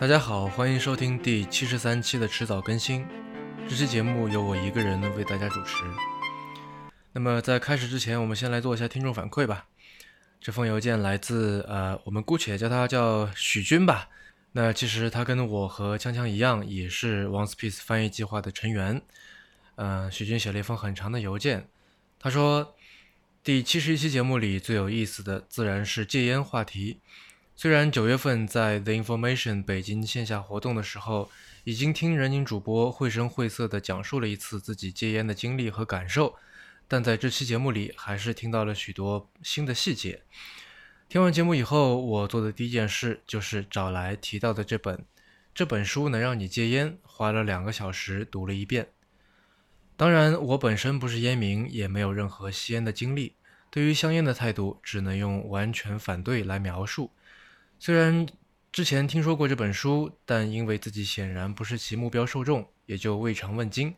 大家好，欢迎收听第七十三期的迟早更新。这期节目由我一个人为大家主持。那么在开始之前，我们先来做一下听众反馈吧。这封邮件来自呃，我们姑且叫他叫许军吧。那其实他跟我和锵锵一样，也是 One Piece 翻译计划的成员。呃，许军写了一封很长的邮件，他说第七十一期节目里最有意思的自然是戒烟话题。虽然九月份在 The Information 北京线下活动的时候，已经听人民主播绘声绘色地讲述了一次自己戒烟的经历和感受，但在这期节目里，还是听到了许多新的细节。听完节目以后，我做的第一件事就是找来提到的这本这本书能让你戒烟，花了两个小时读了一遍。当然，我本身不是烟民，也没有任何吸烟的经历，对于香烟的态度，只能用完全反对来描述。虽然之前听说过这本书，但因为自己显然不是其目标受众，也就未尝问津。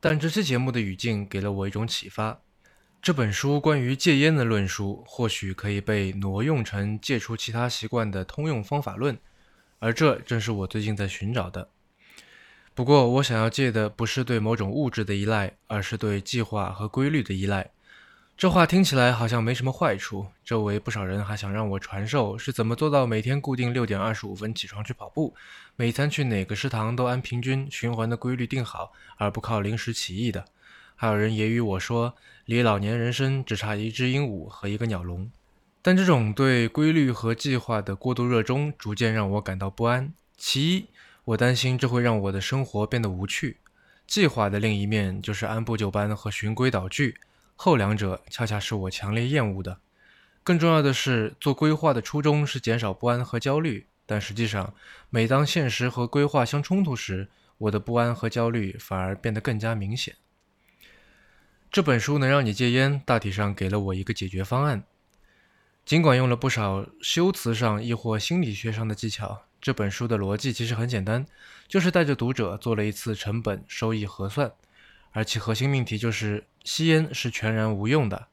但这期节目的语境给了我一种启发：这本书关于戒烟的论述，或许可以被挪用成戒除其他习惯的通用方法论，而这正是我最近在寻找的。不过，我想要戒的不是对某种物质的依赖，而是对计划和规律的依赖。这话听起来好像没什么坏处。周围不少人还想让我传授是怎么做到每天固定六点二十五分起床去跑步，每餐去哪个食堂都按平均循环的规律定好，而不靠临时起意的。还有人揶揄我说，离老年人生只差一只鹦鹉和一个鸟笼。但这种对规律和计划的过度热衷，逐渐让我感到不安。其一，我担心这会让我的生活变得无趣。计划的另一面就是按部就班和循规蹈矩。后两者恰恰是我强烈厌恶的。更重要的是，做规划的初衷是减少不安和焦虑，但实际上，每当现实和规划相冲突时，我的不安和焦虑反而变得更加明显。这本书能让你戒烟，大体上给了我一个解决方案。尽管用了不少修辞上亦或心理学上的技巧，这本书的逻辑其实很简单，就是带着读者做了一次成本收益核算。而其核心命题就是吸烟是全然无用的。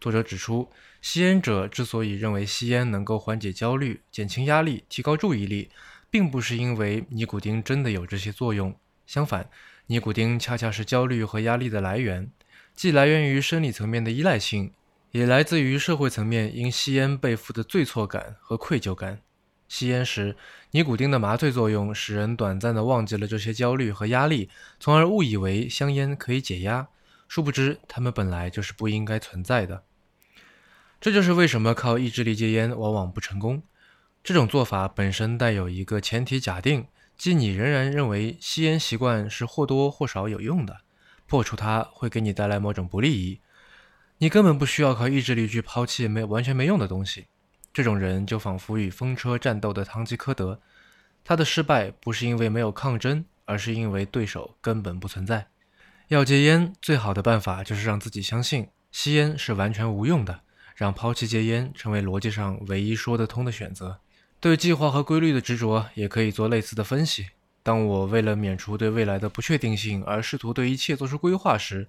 作者指出，吸烟者之所以认为吸烟能够缓解焦虑、减轻压力、提高注意力，并不是因为尼古丁真的有这些作用。相反，尼古丁恰恰是焦虑和压力的来源，既来源于生理层面的依赖性，也来自于社会层面因吸烟背负的罪错感和愧疚感。吸烟时，尼古丁的麻醉作用使人短暂地忘记了这些焦虑和压力，从而误以为香烟可以解压。殊不知，它们本来就是不应该存在的。这就是为什么靠意志力戒烟往往不成功。这种做法本身带有一个前提假定，即你仍然认为吸烟习惯是或多或少有用的，破除它会给你带来某种不利益。你根本不需要靠意志力去抛弃没完全没用的东西。这种人就仿佛与风车战斗的堂吉诃德，他的失败不是因为没有抗争，而是因为对手根本不存在。要戒烟，最好的办法就是让自己相信吸烟是完全无用的，让抛弃戒烟成为逻辑上唯一说得通的选择。对计划和规律的执着也可以做类似的分析。当我为了免除对未来的不确定性而试图对一切做出规划时，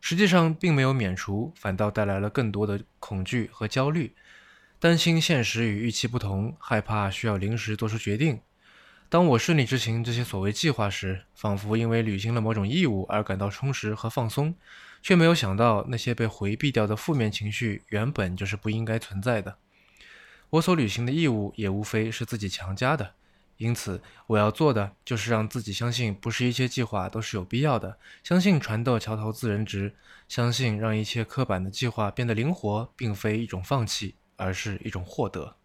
实际上并没有免除，反倒带来了更多的恐惧和焦虑。担心现实与预期不同，害怕需要临时做出决定。当我顺利执行这些所谓计划时，仿佛因为履行了某种义务而感到充实和放松，却没有想到那些被回避掉的负面情绪原本就是不应该存在的。我所履行的义务也无非是自己强加的，因此我要做的就是让自己相信，不是一切计划都是有必要的，相信船到桥头自然直，相信让一切刻板的计划变得灵活，并非一种放弃。而是一种获得。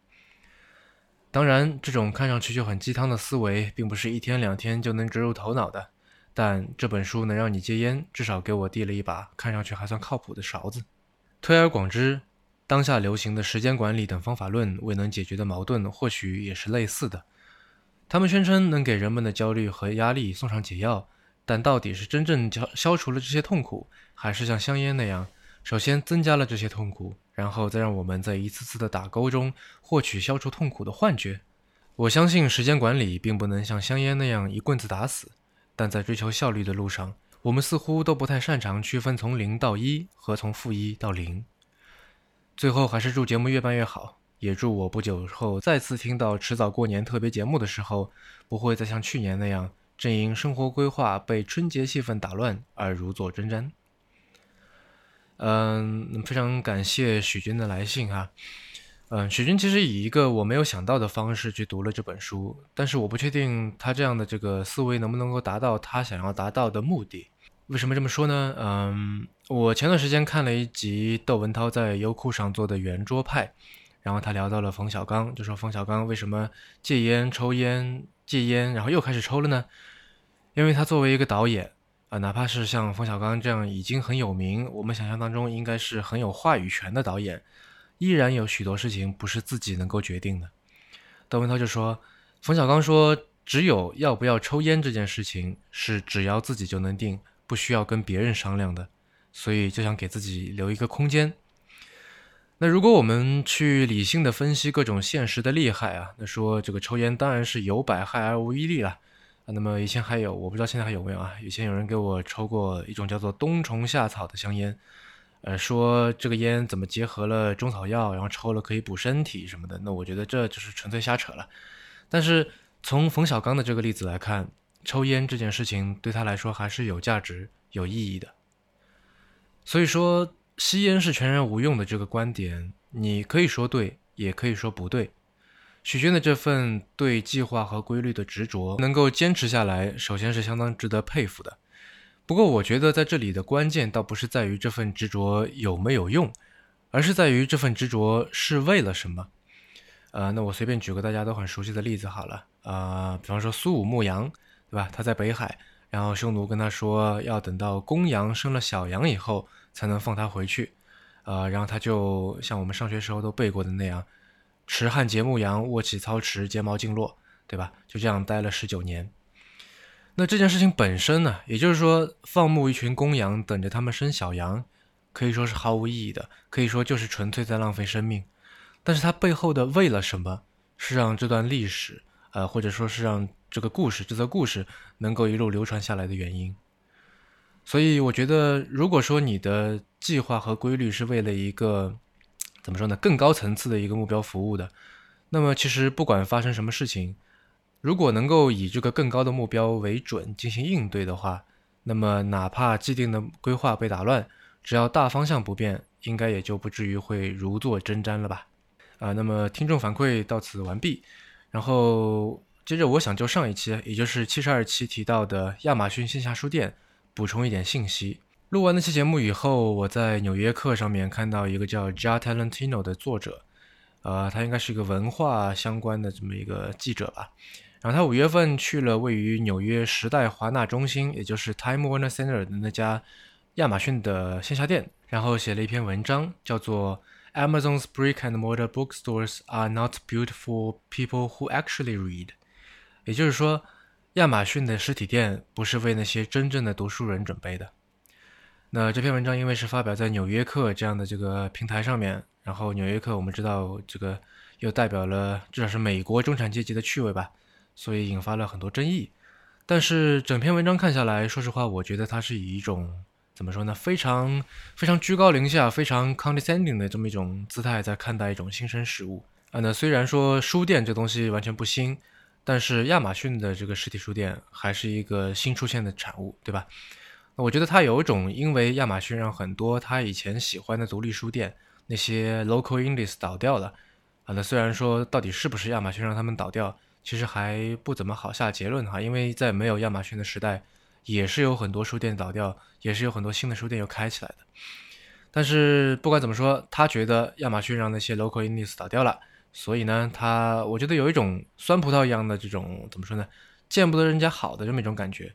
当然，这种看上去就很鸡汤的思维，并不是一天两天就能植入头脑的。但这本书能让你戒烟，至少给我递了一把看上去还算靠谱的勺子。推而广之，当下流行的时间管理等方法论未能解决的矛盾，或许也是类似的。他们宣称能给人们的焦虑和压力送上解药，但到底是真正消消除了这些痛苦，还是像香烟那样？首先增加了这些痛苦，然后再让我们在一次次的打勾中获取消除痛苦的幻觉。我相信时间管理并不能像香烟那样一棍子打死，但在追求效率的路上，我们似乎都不太擅长区分从零到一和从负一到零。最后还是祝节目越办越好。也祝我不久后再次听到迟早过年特别节目的时候，不会再像去年那样，正因生活规划被春节气氛打乱而如坐针毡。嗯，非常感谢许军的来信哈。嗯，许军其实以一个我没有想到的方式去读了这本书，但是我不确定他这样的这个思维能不能够达到他想要达到的目的。为什么这么说呢？嗯，我前段时间看了一集窦文涛在优酷上做的圆桌派，然后他聊到了冯小刚，就说冯小刚为什么戒烟、抽烟、戒烟，然后又开始抽了呢？因为他作为一个导演啊，哪怕是像冯小刚这样已经很有名，我们想象当中应该是很有话语权的导演，依然有许多事情不是自己能够决定的。窦文涛就说，冯小刚说，只有要不要抽烟这件事情是只要自己就能定。不需要跟别人商量的，所以就想给自己留一个空间。那如果我们去理性的分析各种现实的利害啊，那说这个抽烟当然是有百害而无一利了。那么以前还有，我不知道现在还有没有啊？以前有人给我抽过一种叫做冬虫夏草的香烟，呃，说这个烟怎么结合了中草药，然后抽了可以补身体什么的。那我觉得这就是纯粹瞎扯了。但是从冯小刚的这个例子来看。抽烟这件事情对他来说还是有价值、有意义的。所以说，吸烟是全然无用的这个观点，你可以说对，也可以说不对。许军的这份对计划和规律的执着，能够坚持下来，首先是相当值得佩服的。不过，我觉得在这里的关键倒不是在于这份执着有没有用，而是在于这份执着是为了什么。呃，那我随便举个大家都很熟悉的例子好了，啊，比方说苏武牧羊。对吧？他在北海，然后匈奴跟他说，要等到公羊生了小羊以后，才能放他回去。呃，然后他就像我们上学时候都背过的那样，持汉节牧羊，卧起操持，睫毛尽落，对吧？就这样待了十九年。那这件事情本身呢，也就是说，放牧一群公羊，等着他们生小羊，可以说是毫无意义的，可以说就是纯粹在浪费生命。但是它背后的为了什么，是让这段历史，呃，或者说是让。这个故事，这则故事能够一路流传下来的原因，所以我觉得，如果说你的计划和规律是为了一个怎么说呢，更高层次的一个目标服务的，那么其实不管发生什么事情，如果能够以这个更高的目标为准进行应对的话，那么哪怕既定的规划被打乱，只要大方向不变，应该也就不至于会如坐针毡了吧？啊，那么听众反馈到此完毕，然后。接着，我想就上一期，也就是七十二期提到的亚马逊线下书店补充一点信息。录完那期节目以后，我在《纽约客》上面看到一个叫 Ja Talentino 的作者，呃，他应该是一个文化相关的这么一个记者吧。然后他五月份去了位于纽约时代华纳中心，也就是 Time Warner Center 的那家亚马逊的线下店，然后写了一篇文章，叫做 Amazon's brick and mortar bookstores are not built for people who actually read。也就是说，亚马逊的实体店不是为那些真正的读书人准备的。那这篇文章因为是发表在《纽约客》这样的这个平台上面，然后《纽约客》我们知道这个又代表了至少是美国中产阶级的趣味吧，所以引发了很多争议。但是整篇文章看下来，说实话，我觉得它是以一种怎么说呢，非常非常居高临下、非常 condescending 的这么一种姿态在看待一种新生事物啊。那虽然说书店这东西完全不新。但是亚马逊的这个实体书店还是一个新出现的产物，对吧？我觉得他有一种，因为亚马逊让很多他以前喜欢的独立书店那些 local indies 倒掉了啊。那虽然说到底是不是亚马逊让他们倒掉，其实还不怎么好下结论哈。因为在没有亚马逊的时代，也是有很多书店倒掉，也是有很多新的书店又开起来的。但是不管怎么说，他觉得亚马逊让那些 local indies 倒掉了。所以呢，他我觉得有一种酸葡萄一样的这种怎么说呢，见不得人家好的这么一种感觉。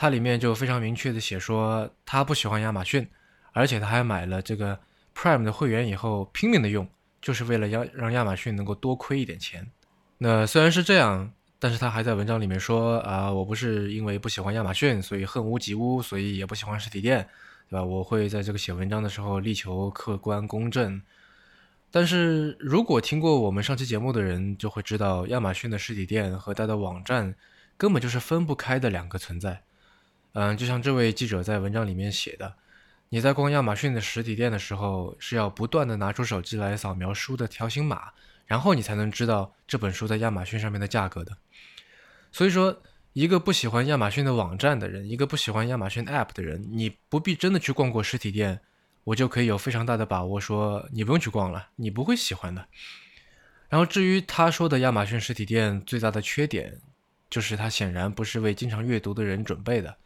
它里面就非常明确的写说，他不喜欢亚马逊，而且他还买了这个 Prime 的会员以后拼命的用，就是为了要让亚马逊能够多亏一点钱。那虽然是这样，但是他还在文章里面说啊，我不是因为不喜欢亚马逊，所以恨屋及乌，所以也不喜欢实体店，对吧？我会在这个写文章的时候力求客观公正。但是如果听过我们上期节目的人就会知道，亚马逊的实体店和它的网站根本就是分不开的两个存在。嗯，就像这位记者在文章里面写的，你在逛亚马逊的实体店的时候，是要不断的拿出手机来扫描书的条形码，然后你才能知道这本书在亚马逊上面的价格的。所以说，一个不喜欢亚马逊的网站的人，一个不喜欢亚马逊 App 的人，你不必真的去逛过实体店，我就可以有非常大的把握说，你不用去逛了，你不会喜欢的。然后至于他说的亚马逊实体店最大的缺点，就是它显然不是为经常阅读的人准备的。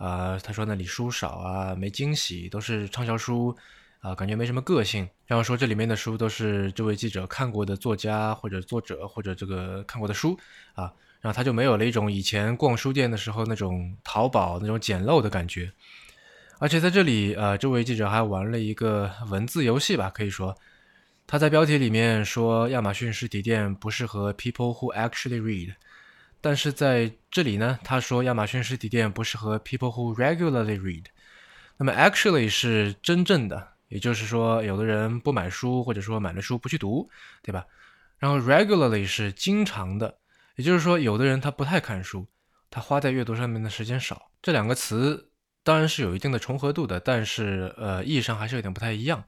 啊，他说那里书少啊，没惊喜，都是畅销书，啊，感觉没什么个性。然后说这里面的书都是这位记者看过的作家或者作者或者这个看过的书啊，然后他就没有了一种以前逛书店的时候那种淘宝那种简陋的感觉。而且在这里，呃，这位记者还玩了一个文字游戏吧，可以说他在标题里面说亚马逊实体店不适合 people who actually read。但是在这里呢，他说亚马逊实体店不适合 people who regularly read。那么 actually 是真正的，也就是说，有的人不买书，或者说买了书不去读，对吧？然后 regularly 是经常的，也就是说，有的人他不太看书，他花在阅读上面的时间少。这两个词当然是有一定的重合度的，但是呃，意义上还是有点不太一样。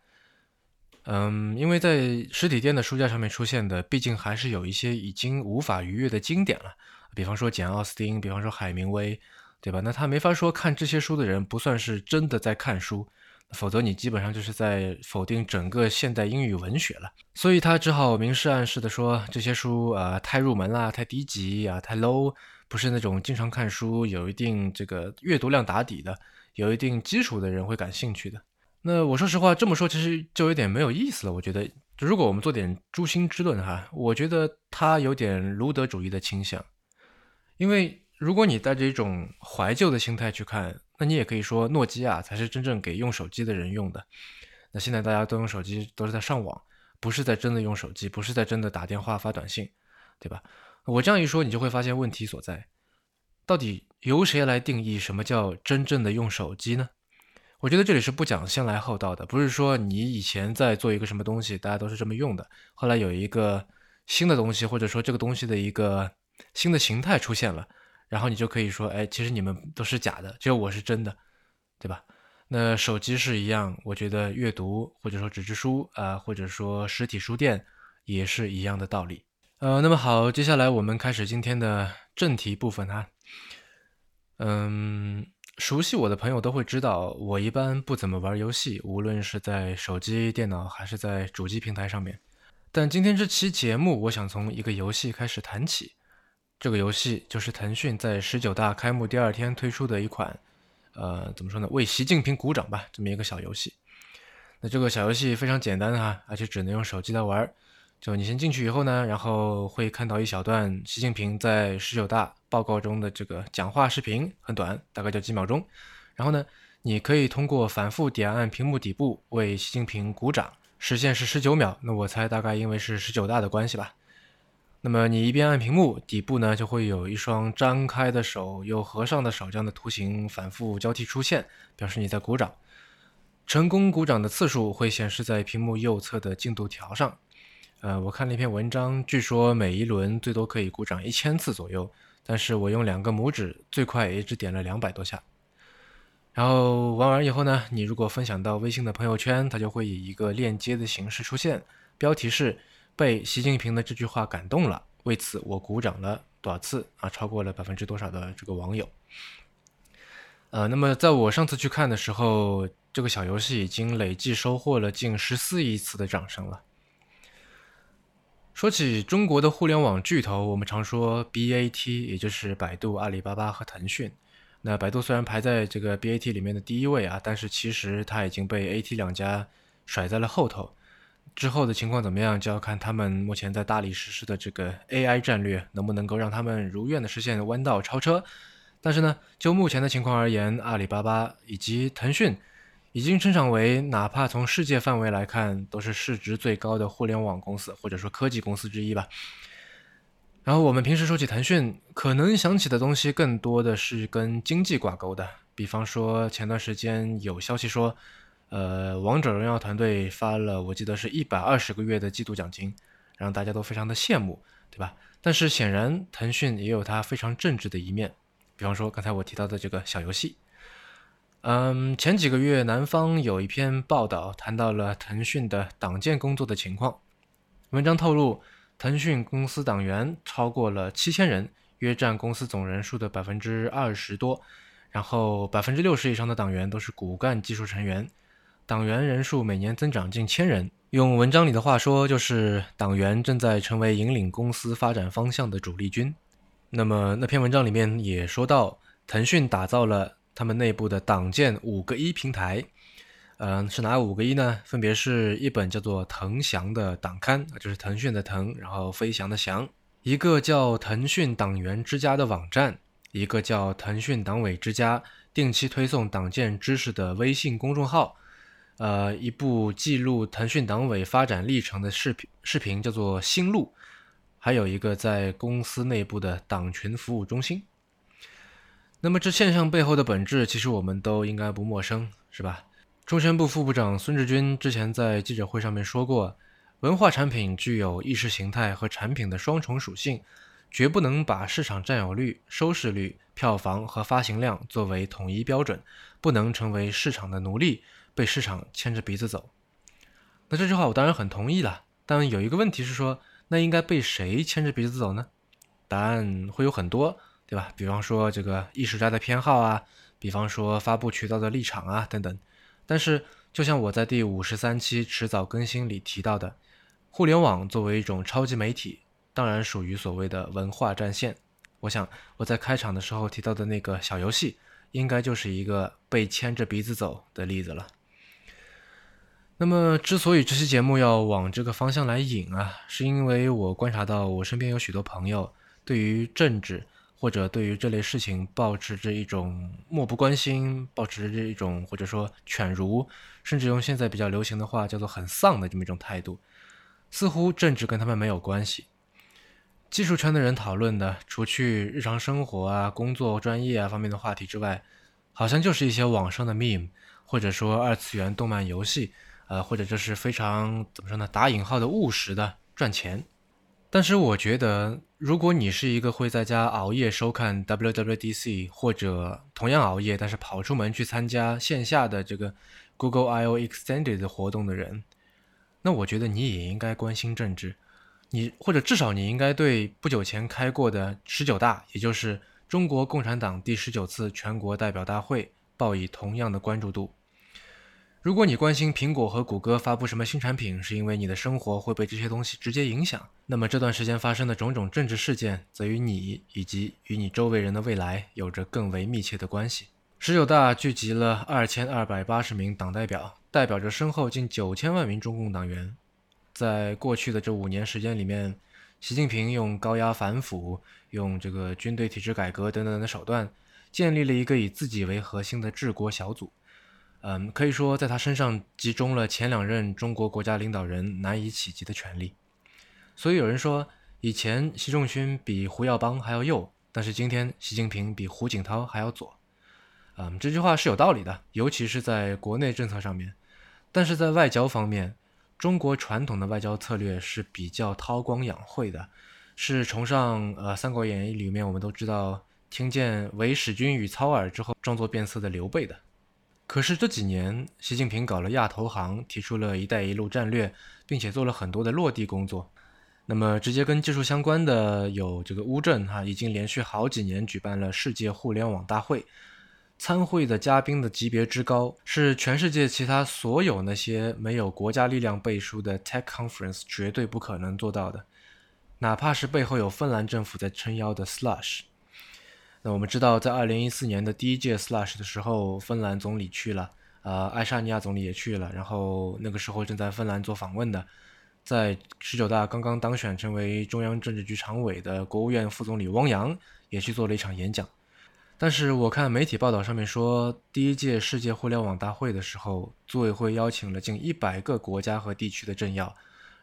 嗯，因为在实体店的书架上面出现的，毕竟还是有一些已经无法逾越的经典了。比方说简·奥斯汀，比方说海明威，对吧？那他没法说看这些书的人不算是真的在看书，否则你基本上就是在否定整个现代英语文学了。所以他只好明示暗示的说这些书啊太入门啦，太低级啊，太 low，不是那种经常看书、有一定这个阅读量打底的、有一定基础的人会感兴趣的。那我说实话，这么说其实就有点没有意思了。我觉得，如果我们做点诛心之论哈，我觉得他有点卢德主义的倾向。因为如果你带着一种怀旧的心态去看，那你也可以说诺基亚才是真正给用手机的人用的。那现在大家都用手机，都是在上网，不是在真的用手机，不是在真的打电话发短信，对吧？我这样一说，你就会发现问题所在。到底由谁来定义什么叫真正的用手机呢？我觉得这里是不讲先来后到的，不是说你以前在做一个什么东西，大家都是这么用的，后来有一个新的东西，或者说这个东西的一个。新的形态出现了，然后你就可以说，哎，其实你们都是假的，只有我是真的，对吧？那手机是一样，我觉得阅读或者说纸质书啊，或者说实体书店也是一样的道理。呃，那么好，接下来我们开始今天的正题部分哈。嗯，熟悉我的朋友都会知道，我一般不怎么玩游戏，无论是在手机、电脑还是在主机平台上面。但今天这期节目，我想从一个游戏开始谈起。这个游戏就是腾讯在十九大开幕第二天推出的一款，呃，怎么说呢？为习近平鼓掌吧，这么一个小游戏。那这个小游戏非常简单哈，而且只能用手机来玩。就你先进去以后呢，然后会看到一小段习近平在十九大报告中的这个讲话视频，很短，大概就几秒钟。然后呢，你可以通过反复点按屏幕底部为习近平鼓掌，时限是十九秒。那我猜大概因为是十九大的关系吧。那么你一边按屏幕，底部呢就会有一双张开的手又合上的手这样的图形反复交替出现，表示你在鼓掌。成功鼓掌的次数会显示在屏幕右侧的进度条上。呃，我看了一篇文章，据说每一轮最多可以鼓掌一千次左右，但是我用两个拇指，最快也只点了两百多下。然后玩完以后呢，你如果分享到微信的朋友圈，它就会以一个链接的形式出现，标题是。被习近平的这句话感动了，为此我鼓掌了多少次啊？超过了百分之多少的这个网友？呃，那么在我上次去看的时候，这个小游戏已经累计收获了近十四亿次的掌声了。说起中国的互联网巨头，我们常说 BAT，也就是百度、阿里巴巴和腾讯。那百度虽然排在这个 BAT 里面的第一位啊，但是其实它已经被 AT 两家甩在了后头。之后的情况怎么样，就要看他们目前在大力实施的这个 AI 战略能不能够让他们如愿的实现弯道超车。但是呢，就目前的情况而言，阿里巴巴以及腾讯已经成长为哪怕从世界范围来看都是市值最高的互联网公司或者说科技公司之一吧。然后我们平时说起腾讯，可能想起的东西更多的是跟经济挂钩的，比方说前段时间有消息说。呃，王者荣耀团队发了，我记得是一百二十个月的季度奖金，让大家都非常的羡慕，对吧？但是显然，腾讯也有它非常正直的一面，比方说刚才我提到的这个小游戏。嗯，前几个月南方有一篇报道谈到了腾讯的党建工作的情况。文章透露，腾讯公司党员超过了七千人，约占公司总人数的百分之二十多。然后百分之六十以上的党员都是骨干技术成员，党员人数每年增长近千人。用文章里的话说，就是党员正在成为引领公司发展方向的主力军。那么那篇文章里面也说到，腾讯打造了。他们内部的党建五个一平台，嗯，是哪五个一呢？分别是一本叫做“腾翔”的党刊，就是腾讯的腾，然后飞翔的翔；一个叫“腾讯党员之家”的网站；一个叫“腾讯党委之家”，定期推送党建知识的微信公众号；呃，一部记录腾讯党委发展历程的视频，视频叫做“新路”；还有一个在公司内部的党群服务中心。那么这现象背后的本质，其实我们都应该不陌生，是吧？中宣部副部长孙志军之前在记者会上面说过，文化产品具有意识形态和产品的双重属性，绝不能把市场占有率、收视率、票房和发行量作为统一标准，不能成为市场的奴隶，被市场牵着鼻子走。那这句话我当然很同意了，但有一个问题是说，那应该被谁牵着鼻子走呢？答案会有很多。对吧？比方说这个艺术家的偏好啊，比方说发布渠道的立场啊，等等。但是，就像我在第五十三期迟早更新里提到的，互联网作为一种超级媒体，当然属于所谓的文化战线。我想我在开场的时候提到的那个小游戏，应该就是一个被牵着鼻子走的例子了。那么，之所以这期节目要往这个方向来引啊，是因为我观察到我身边有许多朋友对于政治。或者对于这类事情保持着一种漠不关心，保持着一种或者说犬儒，甚至用现在比较流行的话叫做很丧的这么一种态度，似乎政治跟他们没有关系。技术圈的人讨论的，除去日常生活啊、工作、专业啊方面的话题之外，好像就是一些网上的 meme，或者说二次元动漫游戏，呃，或者这是非常怎么说呢？打引号的务实的赚钱。但是我觉得，如果你是一个会在家熬夜收看 WWDC，或者同样熬夜但是跑出门去参加线下的这个 Google I/O Extended 的活动的人，那我觉得你也应该关心政治，你或者至少你应该对不久前开过的十九大，也就是中国共产党第十九次全国代表大会，报以同样的关注度。如果你关心苹果和谷歌发布什么新产品，是因为你的生活会被这些东西直接影响，那么这段时间发生的种种政治事件，则与你以及与你周围人的未来有着更为密切的关系。十九大聚集了二千二百八十名党代表，代表着身后近九千万名中共党员。在过去的这五年时间里面，习近平用高压反腐、用这个军队体制改革等等的手段，建立了一个以自己为核心的治国小组。嗯，可以说在他身上集中了前两任中国国家领导人难以企及的权利。所以有人说，以前习仲勋比胡耀邦还要右，但是今天习近平比胡锦涛还要左。嗯，这句话是有道理的，尤其是在国内政策上面。但是在外交方面，中国传统的外交策略是比较韬光养晦的，是崇尚呃《三国演义》里面我们都知道，听见韦使君与操耳之后装作变色的刘备的。可是这几年，习近平搞了亚投行，提出了一带一路战略，并且做了很多的落地工作。那么直接跟技术相关的有这个乌镇哈，已经连续好几年举办了世界互联网大会，参会的嘉宾的级别之高，是全世界其他所有那些没有国家力量背书的 Tech Conference 绝对不可能做到的，哪怕是背后有芬兰政府在撑腰的 Slush。那我们知道，在二零一四年的第一届 Slash 的时候，芬兰总理去了，呃，爱沙尼亚总理也去了，然后那个时候正在芬兰做访问的，在十九大刚刚当选成为中央政治局常委的国务院副总理汪洋也去做了一场演讲。但是我看媒体报道上面说，第一届世界互联网大会的时候，组委会邀请了近一百个国家和地区的政要，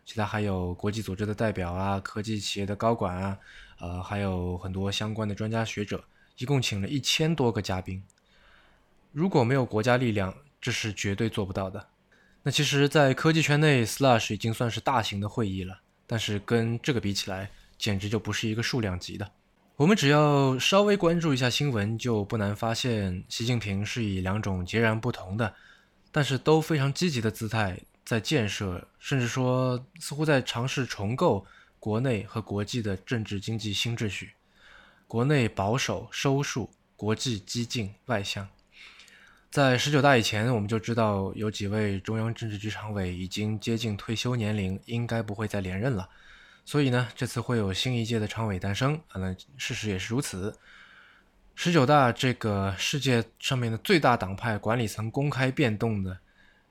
其他还有国际组织的代表啊，科技企业的高管啊。呃，还有很多相关的专家学者，一共请了一千多个嘉宾。如果没有国家力量，这是绝对做不到的。那其实，在科技圈内，Slash 已经算是大型的会议了，但是跟这个比起来，简直就不是一个数量级的。我们只要稍微关注一下新闻，就不难发现，习近平是以两种截然不同的，但是都非常积极的姿态在建设，甚至说似乎在尝试重构国内和国际的政治经济新秩序。国内保守收束，国际激进外向。在十九大以前，我们就知道有几位中央政治局常委已经接近退休年龄，应该不会再连任了。所以呢，这次会有新一届的常委诞生啊，那事实也是如此。十九大这个世界上面的最大党派管理层公开变动的，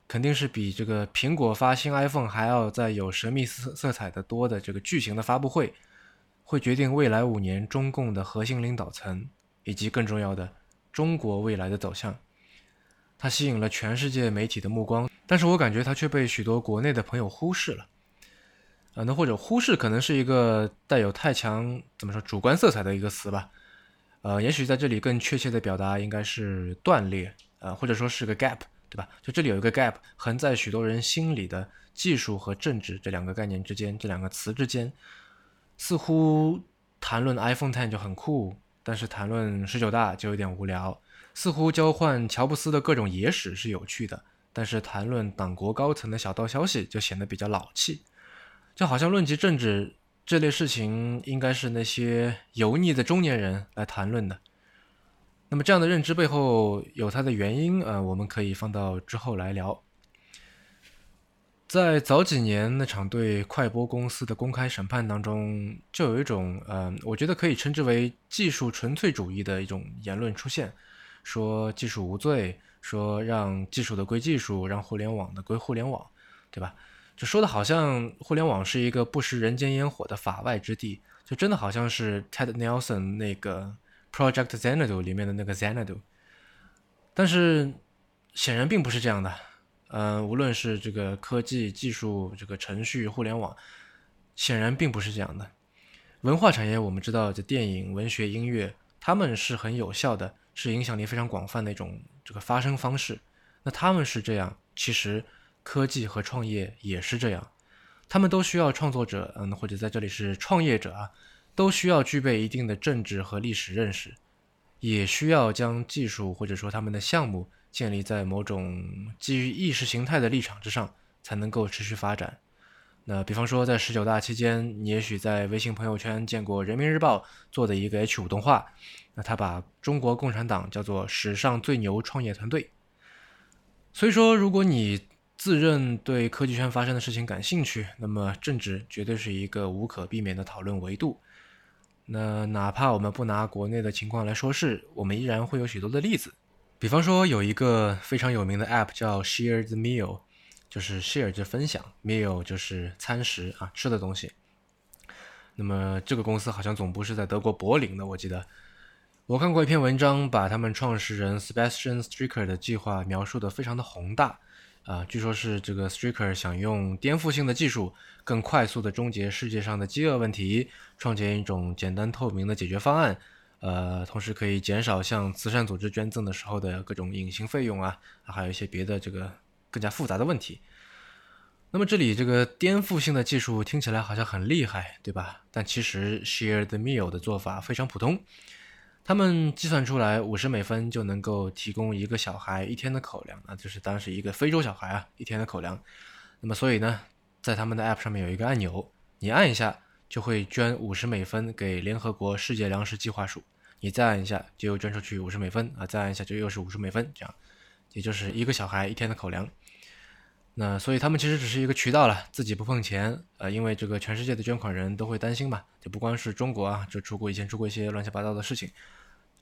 肯定是比这个苹果发新 iPhone 还要再有神秘色色彩的多的这个巨型的发布会，会决定未来五年中共的核心领导层以及更重要的中国未来的走向。它吸引了全世界媒体的目光，但是我感觉它却被许多国内的朋友忽视了。啊，那或者忽视可能是一个带有太强怎么说主观色彩的一个词吧，呃，也许在这里更确切的表达应该是断裂，呃，或者说是个 gap，对吧？就这里有一个 gap 横在许多人心里的技术和政治这两个概念之间，这两个词之间，似乎谈论 iPhone Ten 就很酷，但是谈论十九大就有点无聊；似乎交换乔布斯的各种野史是有趣的，但是谈论党国高层的小道消息就显得比较老气。就好像论及政治这类事情，应该是那些油腻的中年人来谈论的。那么这样的认知背后有它的原因，呃，我们可以放到之后来聊。在早几年那场对快播公司的公开审判当中，就有一种，呃，我觉得可以称之为技术纯粹主义的一种言论出现，说技术无罪，说让技术的归技术，让互联网的归互联网，对吧？就说的好像互联网是一个不食人间烟火的法外之地，就真的好像是 Ted Nelson 那个 Project Xanadu 里面的那个 Xanadu，但是显然并不是这样的。嗯，无论是这个科技技术、这个程序、互联网，显然并不是这样的。文化产业我们知道，这电影、文学、音乐，他们是很有效的，是影响力非常广泛的一种这个发声方式。那他们是这样，其实。科技和创业也是这样，他们都需要创作者，嗯，或者在这里是创业者啊，都需要具备一定的政治和历史认识，也需要将技术或者说他们的项目建立在某种基于意识形态的立场之上，才能够持续发展。那比方说，在十九大期间，你也许在微信朋友圈见过人民日报做的一个 H 五动画，那他把中国共产党叫做史上最牛创业团队。所以说，如果你自认对科技圈发生的事情感兴趣，那么政治绝对是一个无可避免的讨论维度。那哪怕我们不拿国内的情况来说事，我们依然会有许多的例子。比方说，有一个非常有名的 App 叫 Share the Meal，就是 Share 就分享，Meal 就是餐食啊，吃的东西。那么这个公司好像总部是在德国柏林的，我记得我看过一篇文章，把他们创始人 Sebastian Stricker 的计划描述的非常的宏大。啊，据说是这个 Striker 想用颠覆性的技术，更快速地终结世界上的饥饿问题，创建一种简单透明的解决方案。呃，同时可以减少向慈善组织捐赠的时候的各种隐形费用啊，还有一些别的这个更加复杂的问题。那么这里这个颠覆性的技术听起来好像很厉害，对吧？但其实 Share the Meal 的做法非常普通。他们计算出来五十美分就能够提供一个小孩一天的口粮，那就是当时一个非洲小孩啊一天的口粮。那么所以呢，在他们的 App 上面有一个按钮，你按一下就会捐五十美分给联合国世界粮食计划署，你再按一下就捐出去五十美分啊，再按一下就又是五十美分，这样也就是一个小孩一天的口粮。那所以他们其实只是一个渠道了，自己不碰钱，呃，因为这个全世界的捐款人都会担心嘛，就不光是中国啊，就出过以前出过一些乱七八糟的事情。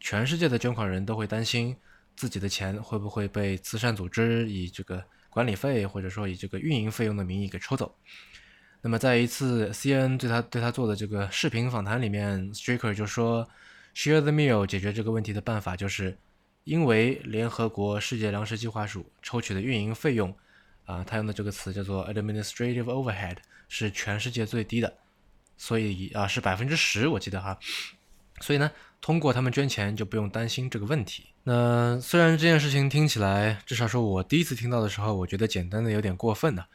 全世界的捐款人都会担心自己的钱会不会被慈善组织以这个管理费或者说以这个运营费用的名义给抽走。那么在一次 CNN 对他对他做的这个视频访谈里面，Striker 就说，Share the meal 解决这个问题的办法就是，因为联合国世界粮食计划署抽取的运营费用，啊，他用的这个词叫做 administrative overhead 是全世界最低的，所以啊是百分之十，我记得哈。所以呢，通过他们捐钱就不用担心这个问题。那虽然这件事情听起来，至少说我第一次听到的时候，我觉得简单的有点过分的，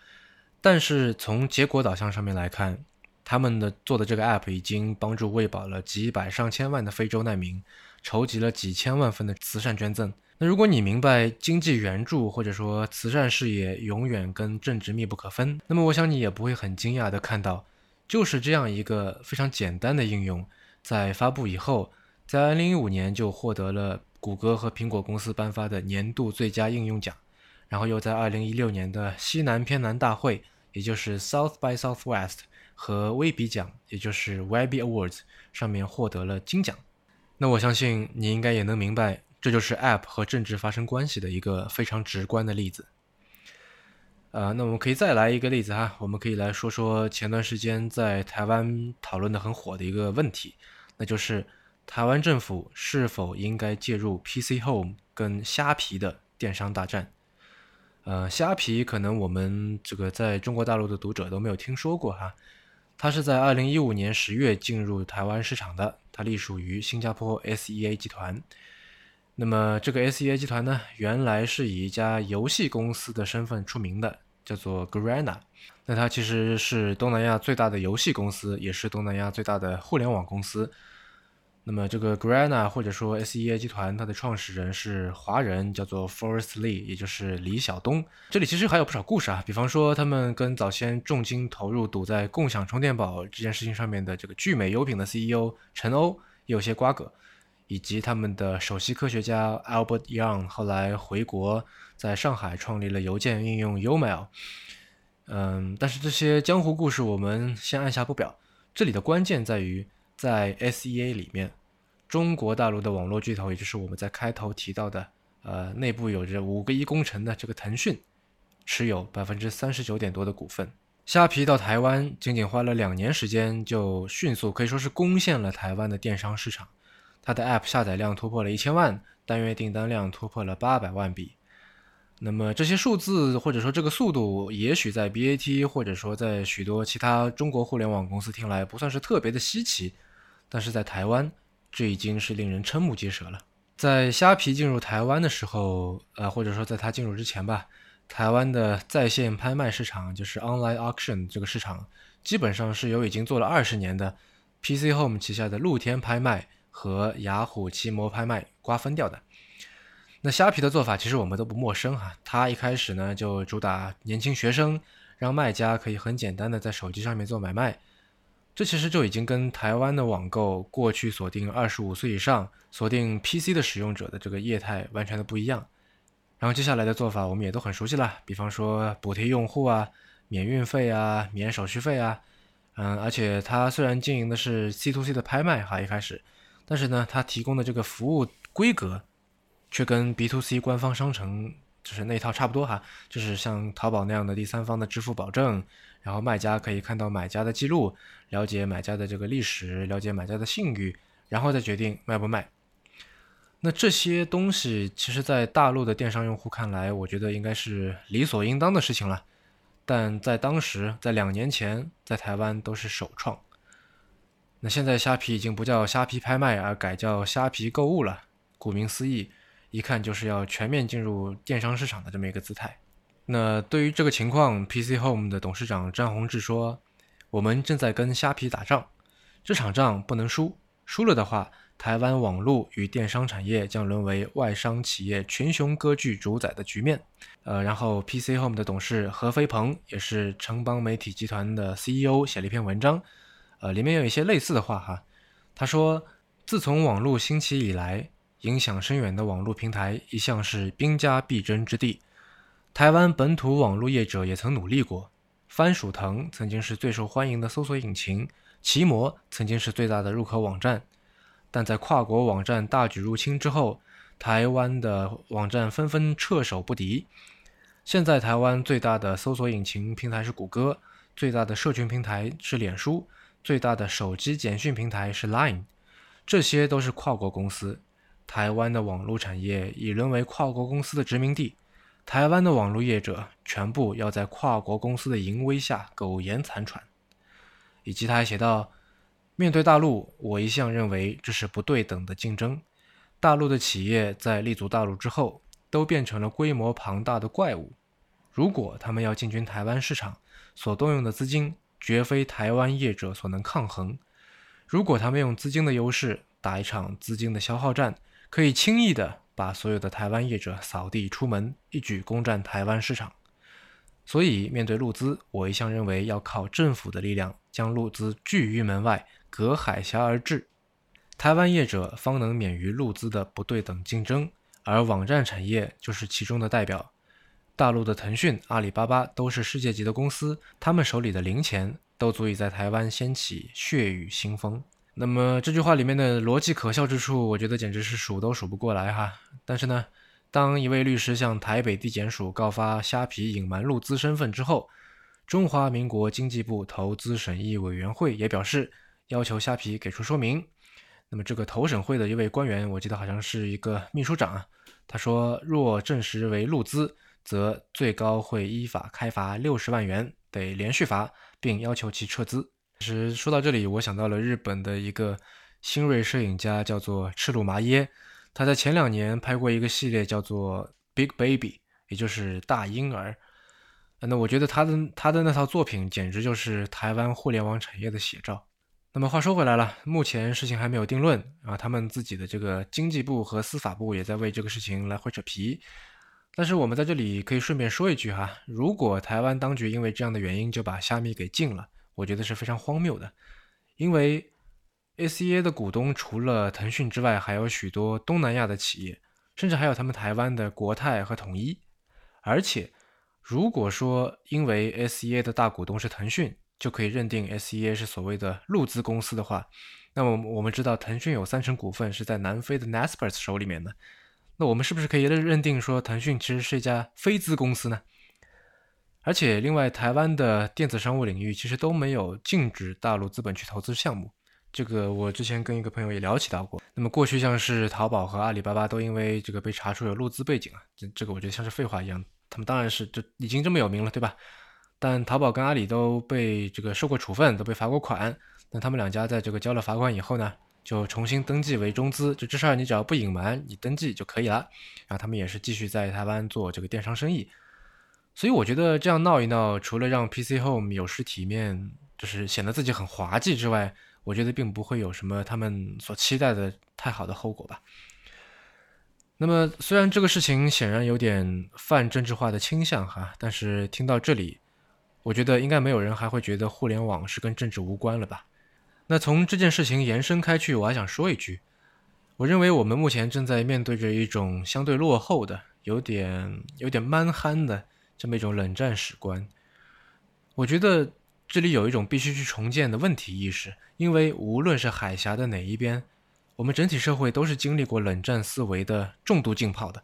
但是从结果导向上面来看，他们的做的这个 App 已经帮助喂饱了几百上千万的非洲难民，筹集了几千万份的慈善捐赠。那如果你明白经济援助或者说慈善事业永远跟政治密不可分，那么我想你也不会很惊讶的看到，就是这样一个非常简单的应用，在发布以后，在2015年就获得了谷歌和苹果公司颁发的年度最佳应用奖，然后又在2016年的西南偏南大会，也就是 South by Southwest 和威比奖，也就是 Webby Awards 上面获得了金奖。那我相信你应该也能明白。这就是 App 和政治发生关系的一个非常直观的例子。呃，那我们可以再来一个例子哈，我们可以来说说前段时间在台湾讨论的很火的一个问题，那就是台湾政府是否应该介入 PC Home 跟虾皮的电商大战。呃，虾皮可能我们这个在中国大陆的读者都没有听说过哈，它是在二零一五年十月进入台湾市场的，它隶属于新加坡 SEA 集团。那么这个 SEA 集团呢，原来是以一家游戏公司的身份出名的，叫做 Garena。那它其实是东南亚最大的游戏公司，也是东南亚最大的互联网公司。那么这个 Garena 或者说 SEA 集团，它的创始人是华人，叫做 Forest Lee，也就是李晓东。这里其实还有不少故事啊，比方说他们跟早先重金投入赌在共享充电宝这件事情上面的这个聚美优品的 CEO 陈欧也有些瓜葛。以及他们的首席科学家 Albert Young 后来回国，在上海创立了邮件应用 Umail。嗯，但是这些江湖故事我们先按下不表。这里的关键在于，在 SEA 里面，中国大陆的网络巨头，也就是我们在开头提到的，呃，内部有着五个亿工程的这个腾讯，持有百分之三十九点多的股份。虾皮到台湾仅仅花了两年时间，就迅速可以说是攻陷了台湾的电商市场。它的 App 下载量突破了一千万，单月订单量突破了八百万笔。那么这些数字或者说这个速度，也许在 BAT 或者说在许多其他中国互联网公司听来不算是特别的稀奇，但是在台湾，这已经是令人瞠目结舌了。在虾皮进入台湾的时候，呃，或者说在它进入之前吧，台湾的在线拍卖市场就是 Online Auction 这个市场，基本上是由已经做了二十年的 PC Home 旗下的露天拍卖。和雅虎奇摩拍卖瓜分掉的。那虾皮的做法其实我们都不陌生哈，它一开始呢就主打年轻学生，让卖家可以很简单的在手机上面做买卖。这其实就已经跟台湾的网购过去锁定二十五岁以上、锁定 PC 的使用者的这个业态完全的不一样。然后接下来的做法我们也都很熟悉了，比方说补贴用户啊、免运费啊、免手续费啊，嗯，而且它虽然经营的是 C to C 的拍卖哈，一开始。但是呢，它提供的这个服务规格，却跟 B to C 官方商城就是那套差不多哈，就是像淘宝那样的第三方的支付保证，然后卖家可以看到买家的记录，了解买家的这个历史，了解买家的信誉，然后再决定卖不卖。那这些东西，其实，在大陆的电商用户看来，我觉得应该是理所应当的事情了，但在当时，在两年前，在台湾都是首创。那现在虾皮已经不叫虾皮拍卖，而改叫虾皮购物了。顾名思义，一看就是要全面进入电商市场的这么一个姿态。那对于这个情况，PC Home 的董事长张宏志说：“我们正在跟虾皮打仗，这场仗不能输，输了的话，台湾网络与电商产业将沦为外商企业群雄割据主宰的局面。”呃，然后 PC Home 的董事何飞鹏也是城邦媒体集团的 CEO，写了一篇文章。呃，里面有一些类似的话哈。他说，自从网络兴起以来，影响深远的网络平台一向是兵家必争之地。台湾本土网络业者也曾努力过。番薯藤曾经是最受欢迎的搜索引擎，奇摩曾经是最大的入口网站。但在跨国网站大举入侵之后，台湾的网站纷纷撤手不敌。现在台湾最大的搜索引擎平台是谷歌，最大的社群平台是脸书。最大的手机简讯平台是 Line，这些都是跨国公司。台湾的网络产业已沦为跨国公司的殖民地，台湾的网络业者全部要在跨国公司的淫威下苟延残喘。以及他还写道：“面对大陆，我一向认为这是不对等的竞争。大陆的企业在立足大陆之后，都变成了规模庞大的怪物。如果他们要进军台湾市场，所动用的资金。”绝非台湾业者所能抗衡。如果他们用资金的优势打一场资金的消耗战，可以轻易的把所有的台湾业者扫地出门，一举攻占台湾市场。所以，面对陆资，我一向认为要靠政府的力量将陆资拒于门外，隔海峡而治，台湾业者方能免于陆资的不对等竞争。而网站产业就是其中的代表。大陆的腾讯、阿里巴巴都是世界级的公司，他们手里的零钱都足以在台湾掀起血雨腥风。那么这句话里面的逻辑可笑之处，我觉得简直是数都数不过来哈。但是呢，当一位律师向台北地检署告发虾皮隐瞒入资身份之后，中华民国经济部投资审议委员会也表示要求虾皮给出说明。那么这个投审会的一位官员，我记得好像是一个秘书长啊，他说若证实为入资。则最高会依法开罚六十万元，得连续罚，并要求其撤资。其实说到这里，我想到了日本的一个新锐摄影家，叫做赤鲁麻耶。他在前两年拍过一个系列，叫做《Big Baby》，也就是大婴儿。那我觉得他的他的那套作品简直就是台湾互联网产业的写照。那么话说回来了，目前事情还没有定论啊，他们自己的这个经济部和司法部也在为这个事情来回扯皮。但是我们在这里可以顺便说一句哈，如果台湾当局因为这样的原因就把虾米给禁了，我觉得是非常荒谬的。因为 ACA 的股东除了腾讯之外，还有许多东南亚的企业，甚至还有他们台湾的国泰和统一。而且，如果说因为 ACA 的大股东是腾讯，就可以认定 ACA 是所谓的入资公司的话，那么我们知道腾讯有三成股份是在南非的 Naspers 手里面的。那我们是不是可以认认定说，腾讯其实是一家非资公司呢？而且，另外，台湾的电子商务领域其实都没有禁止大陆资本去投资项目。这个我之前跟一个朋友也聊起到过。那么，过去像是淘宝和阿里巴巴都因为这个被查出有入资背景啊，这这个我觉得像是废话一样。他们当然是就已经这么有名了，对吧？但淘宝跟阿里都被这个受过处分，都被罚过款。那他们两家在这个交了罚款以后呢？就重新登记为中资，就这事儿你只要不隐瞒，你登记就可以了。然后他们也是继续在台湾做这个电商生意，所以我觉得这样闹一闹，除了让 PC Home 有失体面，就是显得自己很滑稽之外，我觉得并不会有什么他们所期待的太好的后果吧。那么虽然这个事情显然有点泛政治化的倾向哈，但是听到这里，我觉得应该没有人还会觉得互联网是跟政治无关了吧。那从这件事情延伸开去，我还想说一句，我认为我们目前正在面对着一种相对落后的、有点有点蛮憨的这么一种冷战史观。我觉得这里有一种必须去重建的问题意识，因为无论是海峡的哪一边，我们整体社会都是经历过冷战思维的重度浸泡的，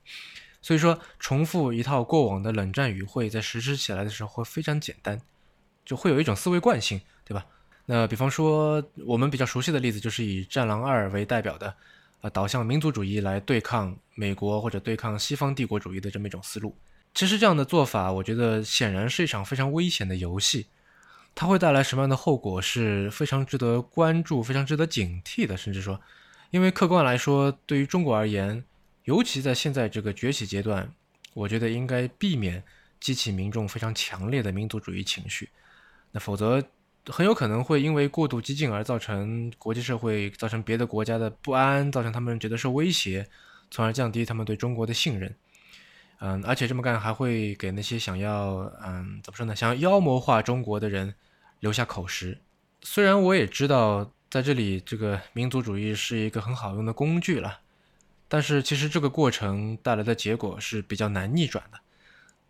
所以说重复一套过往的冷战语汇，在实施起来的时候会非常简单，就会有一种思维惯性，对吧？那比方说，我们比较熟悉的例子就是以《战狼二》为代表的，啊，导向民族主义来对抗美国或者对抗西方帝国主义的这么一种思路。其实这样的做法，我觉得显然是一场非常危险的游戏，它会带来什么样的后果是非常值得关注、非常值得警惕的。甚至说，因为客观来说，对于中国而言，尤其在现在这个崛起阶段，我觉得应该避免激起民众非常强烈的民族主义情绪，那否则。很有可能会因为过度激进而造成国际社会、造成别的国家的不安，造成他们觉得受威胁，从而降低他们对中国的信任。嗯，而且这么干还会给那些想要嗯怎么说呢，想要妖魔化中国的人留下口实。虽然我也知道在这里这个民族主义是一个很好用的工具了，但是其实这个过程带来的结果是比较难逆转的。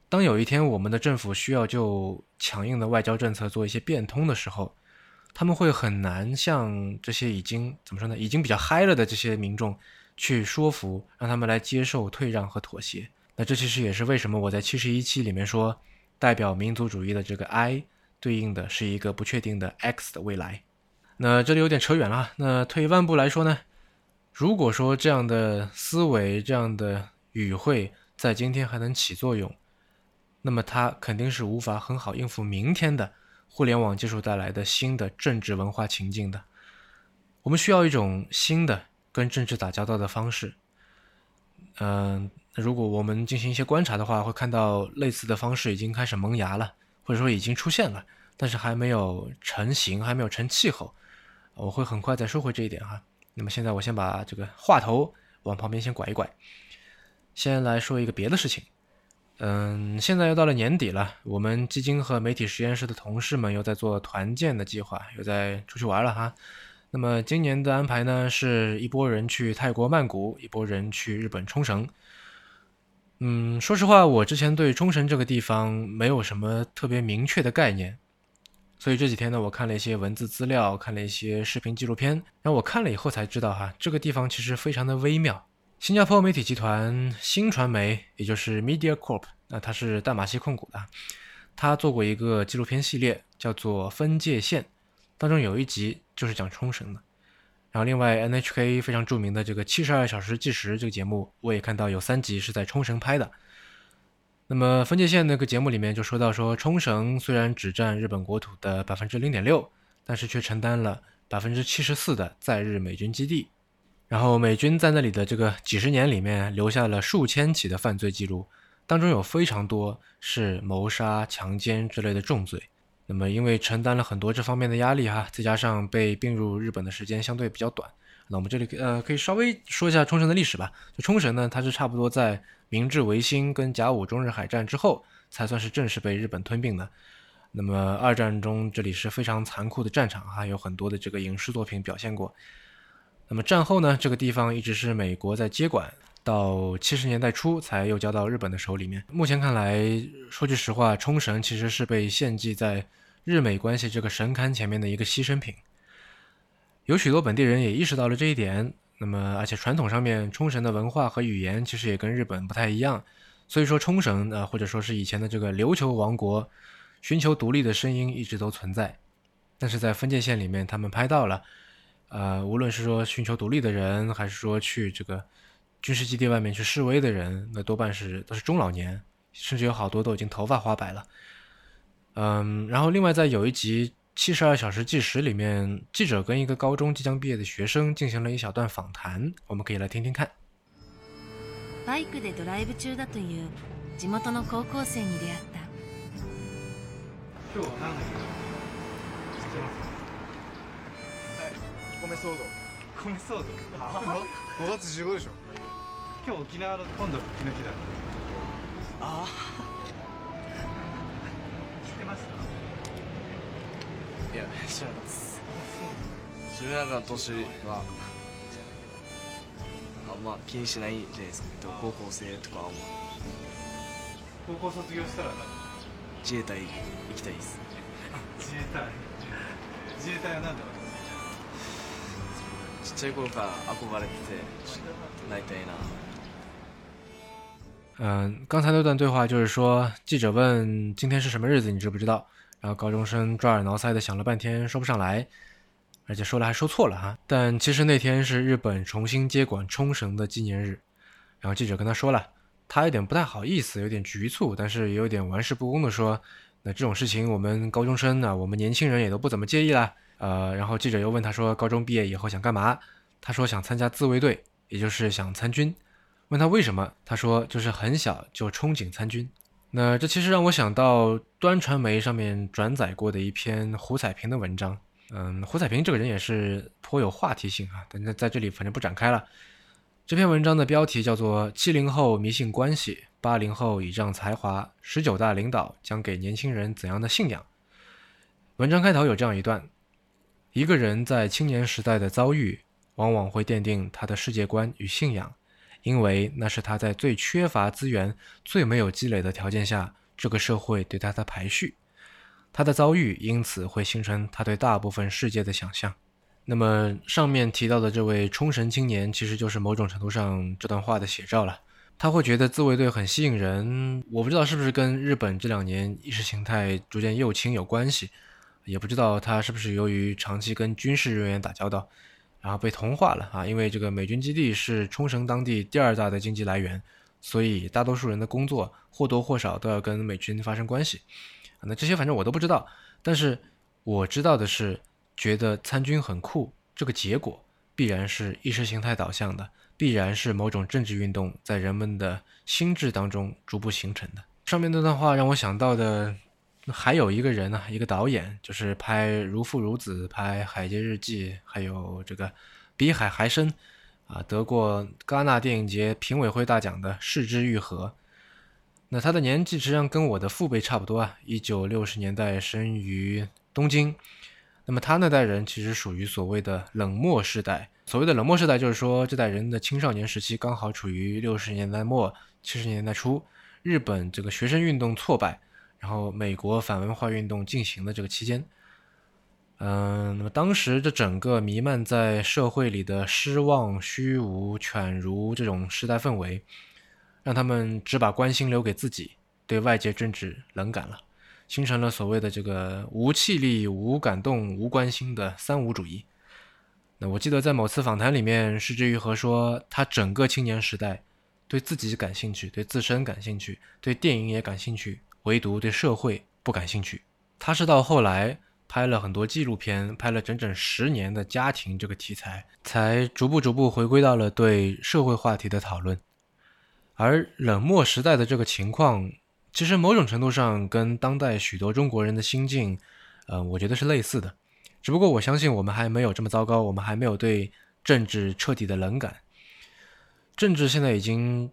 当有一天我们的政府需要就强硬的外交政策做一些变通的时候，他们会很难向这些已经怎么说呢，已经比较嗨了的这些民众去说服，让他们来接受退让和妥协。那这其实也是为什么我在七十一期里面说，代表民族主义的这个 I 对应的是一个不确定的 X 的未来。那这里有点扯远了。那退一万步来说呢，如果说这样的思维、这样的语汇在今天还能起作用，那么它肯定是无法很好应付明天的互联网技术带来的新的政治文化情境的。我们需要一种新的跟政治打交道的方式。嗯，如果我们进行一些观察的话，会看到类似的方式已经开始萌芽了，或者说已经出现了。但是还没有成型，还没有成气候。我会很快再收回这一点哈。那么现在我先把这个话头往旁边先拐一拐，先来说一个别的事情。嗯，现在又到了年底了，我们基金和媒体实验室的同事们又在做团建的计划，又在出去玩了哈。那么今年的安排呢，是一波人去泰国曼谷，一波人去日本冲绳。嗯，说实话，我之前对冲绳这个地方没有什么特别明确的概念。所以这几天呢，我看了一些文字资料，看了一些视频纪录片，然后我看了以后才知道，哈，这个地方其实非常的微妙。新加坡媒体集团新传媒，也就是 Media Corp，那它是淡马锡控股的，它做过一个纪录片系列，叫做《分界线》，当中有一集就是讲冲绳的。然后另外 NHK 非常著名的这个《七十二小时计时》这个节目，我也看到有三集是在冲绳拍的。那么分界线那个节目里面就说到说，冲绳虽然只占日本国土的百分之零点六，但是却承担了百分之七十四的在日美军基地。然后美军在那里的这个几十年里面留下了数千起的犯罪记录，当中有非常多是谋杀、强奸之类的重罪。那么因为承担了很多这方面的压力哈，再加上被并入日本的时间相对比较短，那我们这里呃可以稍微说一下冲绳的历史吧。就冲绳呢，它是差不多在。明治维新跟甲午中日海战之后，才算是正式被日本吞并的。那么二战中，这里是非常残酷的战场，还有很多的这个影视作品表现过。那么战后呢，这个地方一直是美国在接管，到七十年代初才又交到日本的手里面。目前看来，说句实话，冲绳其实是被献祭在日美关系这个神龛前面的一个牺牲品。有许多本地人也意识到了这一点。那么，而且传统上面，冲绳的文化和语言其实也跟日本不太一样，所以说冲绳啊，或者说是以前的这个琉球王国，寻求独立的声音一直都存在。但是在分界线里面，他们拍到了，呃，无论是说寻求独立的人，还是说去这个军事基地外面去示威的人，那多半是都是中老年，甚至有好多都已经头发花白了。嗯，然后另外在有一集。七十二小时计时里面，记者跟一个高中即将毕业的学生进行了一小段访谈，我们可以来听听看。バイクでドライブ中だという地元の高校生に出会った。今日は何の日知ってます？米騒動。米騒動。5月15でしょ。今日沖縄の今度復帰の日だ。ああ。 いや知らなかったです知らなかった年はあまあ気にしないじゃないですか高校生とかは高校卒業したら自衛隊行きたいです。自衛隊自衛隊は何でちっちゃい頃から憧れててなりたいな。嗯，刚才那段对话就是说，记者问今天是什么日子，你知不知道？然后高中生抓耳挠腮的想了半天说不上来，而且说了还说错了哈。但其实那天是日本重新接管冲绳的纪念日。然后记者跟他说了，他有点不太好意思，有点局促，但是也有点玩世不恭的说：“那这种事情我们高中生呢，我们年轻人也都不怎么介意啦。”呃，然后记者又问他说：“高中毕业以后想干嘛？”他说：“想参加自卫队，也就是想参军。”问他为什么？他说：“就是很小就憧憬参军。”那这其实让我想到端传媒上面转载过的一篇胡彩萍的文章。嗯，胡彩萍这个人也是颇有话题性啊，但在在这里反正不展开了。这篇文章的标题叫做《七零后迷信关系，八零后倚仗才华，十九大领导将给年轻人怎样的信仰》。文章开头有这样一段：一个人在青年时代的遭遇，往往会奠定他的世界观与信仰。因为那是他在最缺乏资源、最没有积累的条件下，这个社会对他的排序，他的遭遇因此会形成他对大部分世界的想象。那么上面提到的这位冲绳青年，其实就是某种程度上这段话的写照了。他会觉得自卫队很吸引人，我不知道是不是跟日本这两年意识形态逐渐右倾有关系，也不知道他是不是由于长期跟军事人员打交道。然后被同化了啊，因为这个美军基地是冲绳当地第二大的经济来源，所以大多数人的工作或多或少都要跟美军发生关系。那这些反正我都不知道，但是我知道的是，觉得参军很酷，这个结果必然是意识形态导向的，必然是某种政治运动在人们的心智当中逐步形成的。上面那段话让我想到的，还有一个人呢，一个导演，就是拍《如父如子》、拍《海街日记》，还有这个《比海还深》，啊，得过戛纳电影节评委会大奖的市之愈合。那他的年纪实际上跟我的父辈差不多啊，一九六十年代生于东京。那么他那代人其实属于所谓的冷漠时代。所谓的冷漠时代，就是说这代人的青少年时期刚好处于六十年代末七十年代初，日本这个学生运动挫败。然后，美国反文化运动进行的这个期间，嗯，那么当时这整个弥漫在社会里的失望、虚无、犬儒这种时代氛围，让他们只把关心留给自己，对外界政治冷感了，形成了所谓的这个无气力、无感动、无关心的三无主义。那我记得在某次访谈里面，施之愈和说，他整个青年时代对自己感兴趣，对自身感兴趣，对电影也感兴趣。唯独对社会不感兴趣，他是到后来拍了很多纪录片，拍了整整十年的家庭这个题材，才逐步逐步回归到了对社会话题的讨论。而冷漠时代的这个情况，其实某种程度上跟当代许多中国人的心境，呃，我觉得是类似的。只不过我相信我们还没有这么糟糕，我们还没有对政治彻底的冷感。政治现在已经。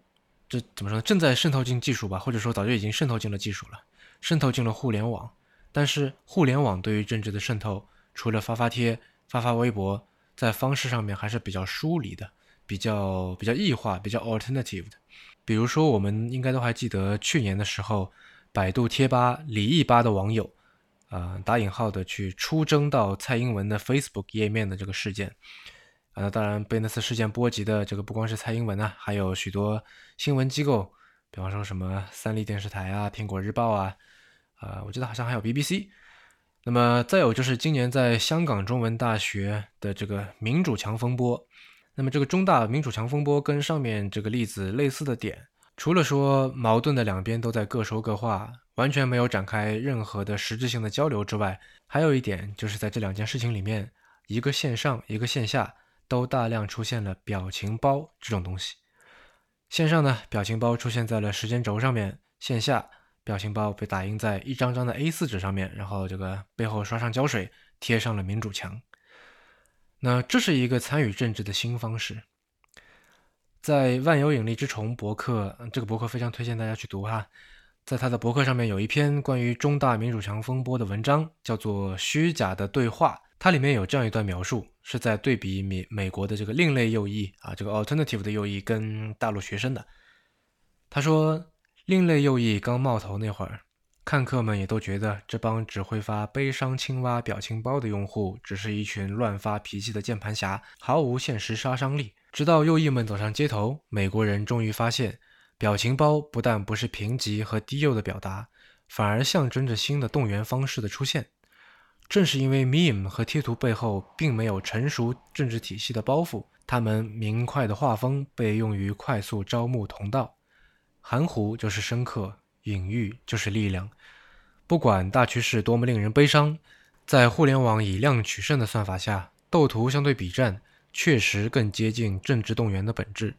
这怎么说呢？正在渗透进技术吧，或者说早就已经渗透进了技术了，渗透进了互联网。但是互联网对于政治的渗透，除了发发贴、发发微博，在方式上面还是比较疏离的，比较比较异化、比较 alternative 的。比如说，我们应该都还记得去年的时候，百度贴吧李毅吧的网友，啊，打引号的去出征到蔡英文的 Facebook 页面的这个事件。啊，那当然被那次事件波及的这个不光是蔡英文啊，还有许多新闻机构，比方说什么三立电视台啊、苹果日报啊，啊，我记得好像还有 BBC。那么再有就是今年在香港中文大学的这个民主墙风波。那么这个中大民主墙风波跟上面这个例子类似的点，除了说矛盾的两边都在各说各话，完全没有展开任何的实质性的交流之外，还有一点就是在这两件事情里面，一个线上，一个线下。都大量出现了表情包这种东西。线上呢，表情包出现在了时间轴上面；线下，表情包被打印在一张张的 A4 纸上面，然后这个背后刷上胶水，贴上了民主墙。那这是一个参与政治的新方式。在万有引力之虫博客，这个博客非常推荐大家去读哈。在他的博客上面有一篇关于中大民主墙风波的文章，叫做《虚假的对话》。它里面有这样一段描述，是在对比美美国的这个另类右翼啊，这个 alternative 的右翼跟大陆学生的。他说，另类右翼刚冒头那会儿，看客们也都觉得这帮只会发悲伤青蛙表情包的用户，只是一群乱发脾气的键盘侠，毫无现实杀伤力。直到右翼们走上街头，美国人终于发现，表情包不但不是贫瘠和低幼的表达，反而象征着新的动员方式的出现。正是因为 meme 和贴图背后并没有成熟政治体系的包袱，他们明快的画风被用于快速招募同道，含糊就是深刻，隐喻就是力量。不管大趋势多么令人悲伤，在互联网以量取胜的算法下，斗图相对比战确实更接近政治动员的本质。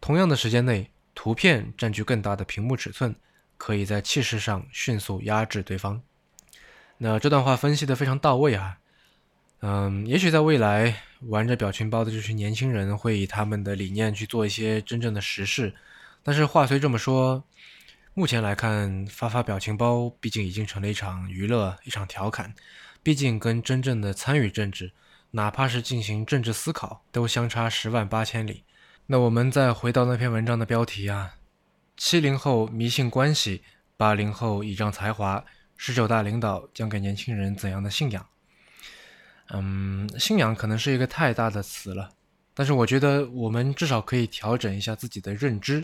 同样的时间内，图片占据更大的屏幕尺寸，可以在气势上迅速压制对方。那这段话分析的非常到位啊，嗯，也许在未来玩着表情包的这群年轻人会以他们的理念去做一些真正的实事，但是话虽这么说，目前来看发发表情包毕竟已经成了一场娱乐，一场调侃，毕竟跟真正的参与政治，哪怕是进行政治思考，都相差十万八千里。那我们再回到那篇文章的标题啊，七零后迷信关系，八零后倚仗才华。十九大领导将给年轻人怎样的信仰？嗯，信仰可能是一个太大的词了，但是我觉得我们至少可以调整一下自己的认知。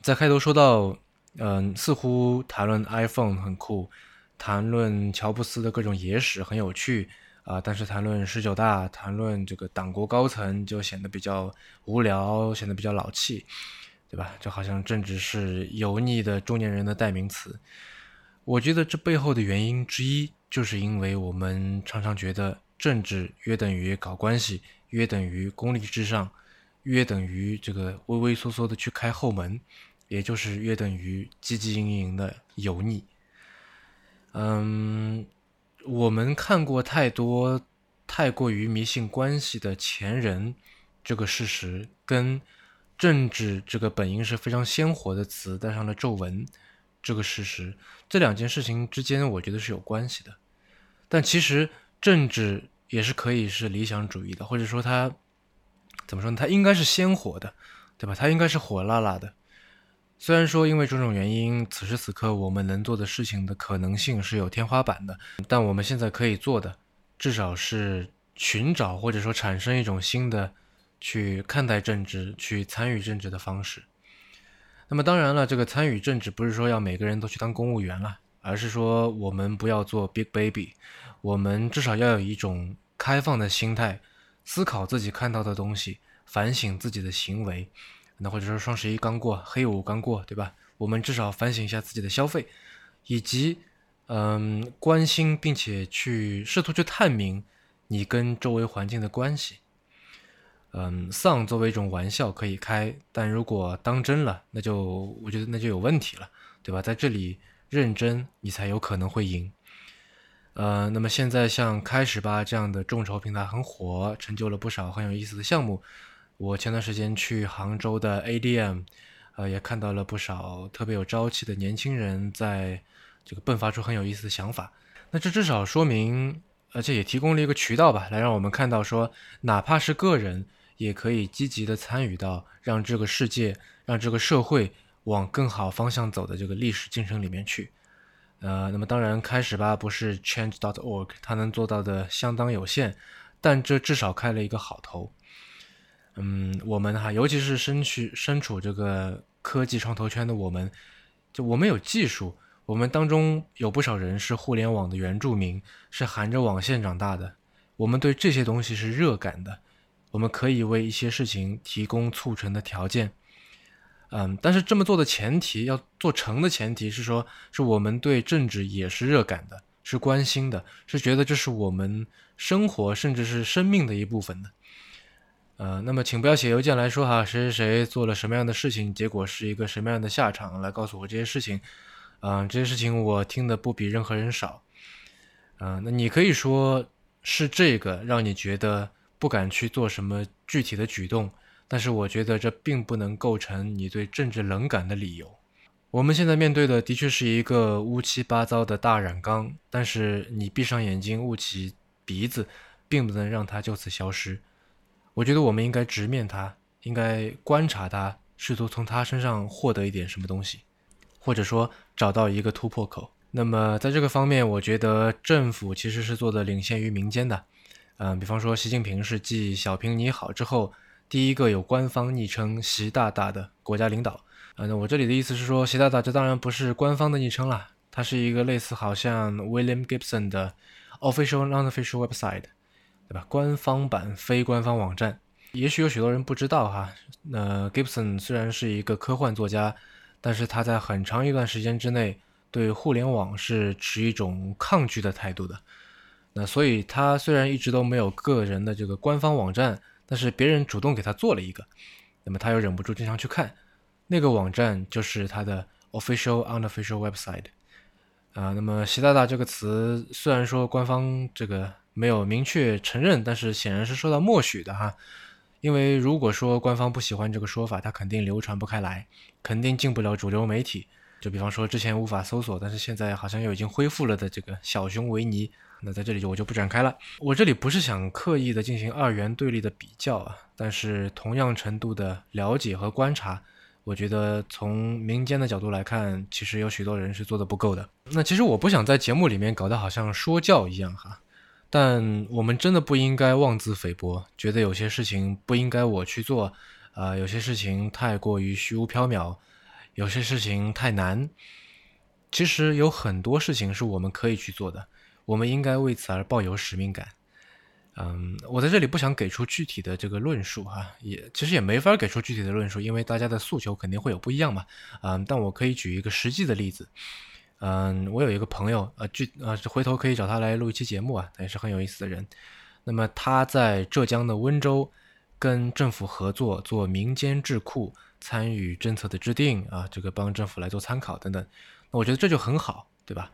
在开头说到，嗯，似乎谈论 iPhone 很酷，谈论乔布斯的各种野史很有趣啊，但是谈论十九大、谈论这个党国高层就显得比较无聊，显得比较老气，对吧？就好像政治是油腻的中年人的代名词。我觉得这背后的原因之一，就是因为我们常常觉得政治约等于搞关系，约等于功利至上，约等于这个畏畏缩缩的去开后门，也就是约等于汲汲营营的油腻。嗯，我们看过太多太过于迷信关系的前人，这个事实跟政治这个本应是非常鲜活的词带上了皱纹，这个事实，这两件事情之间，我觉得是有关系的。但其实政治也是可以是理想主义的，或者说它怎么说呢？它应该是鲜活的，对吧？它应该是火辣辣的。虽然说因为种种原因，此时此刻我们能做的事情的可能性是有天花板的，但我们现在可以做的，至少是寻找或者说产生一种新的去看待政治、去参与政治的方式。那么当然了，这个参与政治不是说要每个人都去当公务员了，而是说我们不要做 big baby，我们至少要有一种开放的心态，思考自己看到的东西，反省自己的行为。那或者说双十一刚过，黑五刚过，对吧？我们至少反省一下自己的消费，以及嗯，关心并且去试图去探明你跟周围环境的关系。嗯，丧作为一种玩笑可以开，但如果当真了，那就我觉得那就有问题了，对吧？在这里认真，你才有可能会赢。呃，那么现在像开始吧这样的众筹平台很火，成就了不少很有意思的项目。我前段时间去杭州的 ADM，呃，也看到了不少特别有朝气的年轻人在这个迸发出很有意思的想法。那这至少说明，而且也提供了一个渠道吧，来让我们看到说，哪怕是个人也可以积极的参与到让这个世界、让这个社会往更好方向走的这个历史进程里面去。呃，那么当然，开始吧不是 Change.org，它能做到的相当有限，但这至少开了一个好头。嗯，我们哈，尤其是身去身处这个科技创投圈的我们，就我们有技术，我们当中有不少人是互联网的原住民，是含着网线长大的，我们对这些东西是热感的，我们可以为一些事情提供促成的条件。嗯，但是这么做的前提，要做成的前提是说，是我们对政治也是热感的，是关心的，是觉得这是我们生活甚至是生命的一部分的。呃，那么请不要写邮件来说哈，谁谁谁做了什么样的事情，结果是一个什么样的下场，来告诉我这些事情。嗯，这些事情我听的不比任何人少。嗯，那你可以说是这个让你觉得不敢去做什么具体的举动，但是我觉得这并不能构成你对政治冷感的理由。我们现在面对的的确是一个乌七八糟的大染缸，但是你闭上眼睛捂起鼻子，并不能让它就此消失。我觉得我们应该直面它，应该观察它，试图从它身上获得一点什么东西，或者说找到一个突破口。那么在这个方面，我觉得政府其实是做的领先于民间的。嗯，比方说习近平是继小平你好之后第一个有官方昵称“习大大”的国家领导。呃，那我这里的意思是说，习大大这当然不是官方的昵称了，它是一个类似好像 William Gibson 的 official unofficial website。对吧？官方版、非官方网站，也许有许多人不知道哈。那 Gibson 虽然是一个科幻作家，但是他在很长一段时间之内对互联网是持一种抗拒的态度的。那所以他虽然一直都没有个人的这个官方网站，但是别人主动给他做了一个，那么他又忍不住经常去看。那个网站就是他的 official unofficial website。啊，那么“习大大”这个词虽然说官方这个。没有明确承认，但是显然是受到默许的哈。因为如果说官方不喜欢这个说法，他肯定流传不开来，肯定进不了主流媒体。就比方说之前无法搜索，但是现在好像又已经恢复了的这个小熊维尼，那在这里就我就不展开了。我这里不是想刻意的进行二元对立的比较啊，但是同样程度的了解和观察，我觉得从民间的角度来看，其实有许多人是做的不够的。那其实我不想在节目里面搞得好像说教一样哈。但我们真的不应该妄自菲薄，觉得有些事情不应该我去做，啊，有些事情太过于虚无缥缈，有些事情太难。其实有很多事情是我们可以去做的，我们应该为此而抱有使命感。嗯，我在这里不想给出具体的这个论述哈，也其实也没法给出具体的论述，因为大家的诉求肯定会有不一样嘛。嗯，但我可以举一个实际的例子。嗯，我有一个朋友，呃，具呃，回头可以找他来录一期节目啊，他也是很有意思的人。那么他在浙江的温州跟政府合作做民间智库，参与政策的制定啊，这个帮政府来做参考等等。那我觉得这就很好，对吧？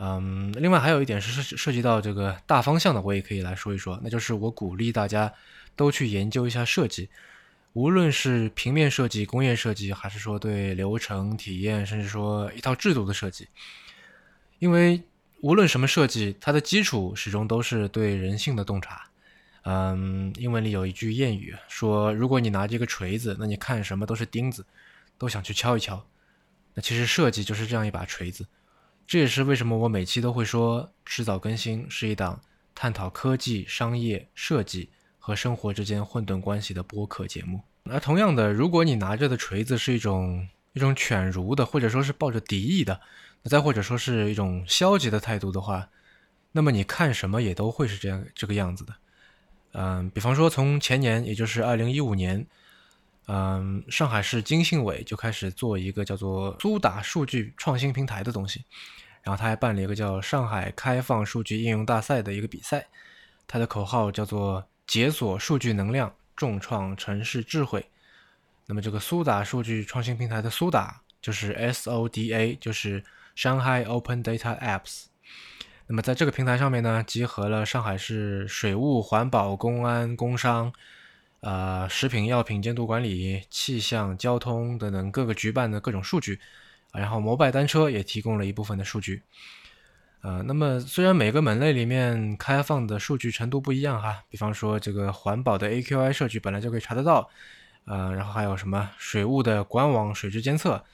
嗯，另外还有一点是涉涉及到这个大方向的，我也可以来说一说，那就是我鼓励大家都去研究一下设计，无论是平面设计、工业设计，还是说对流程体验，甚至说一套制度的设计，因为无论什么设计，它的基础始终都是对人性的洞察。嗯，英文里有一句谚语说，如果你拿着一个锤子，那你看什么都是钉子，都想去敲一敲。那其实设计就是这样一把锤子。这也是为什么我每期都会说，迟早更新是一档探讨科技、商业、设计和生活之间混沌关系的播客节目。而同样的，如果你拿着的锤子是一种一种犬儒的，或者说是抱着敌意的，那再或者说是一种消极的态度的话，那么你看什么也都会是这样这个样子的。嗯，比方说从前年，也就是二零一五年。嗯，上海市经信委就开始做一个叫做苏打数据创新平台的东西，然后他还办了一个叫上海开放数据应用大赛的一个比赛，它的口号叫做解锁数据能量，重创城市智慧。那么这个苏打数据创新平台的苏打就是 S O D A，就是 Shanghai Open Data Apps。那么在这个平台上面呢，集合了上海市水务、环保、公安、工商。呃，食品药品监督管理、气象、交通等等各个局办的各种数据，然后摩拜单车也提供了一部分的数据。呃，那么虽然每个门类里面开放的数据程度不一样哈，比方说这个环保的 AQI 数据本来就可以查得到，呃，然后还有什么水务的管网水质监测，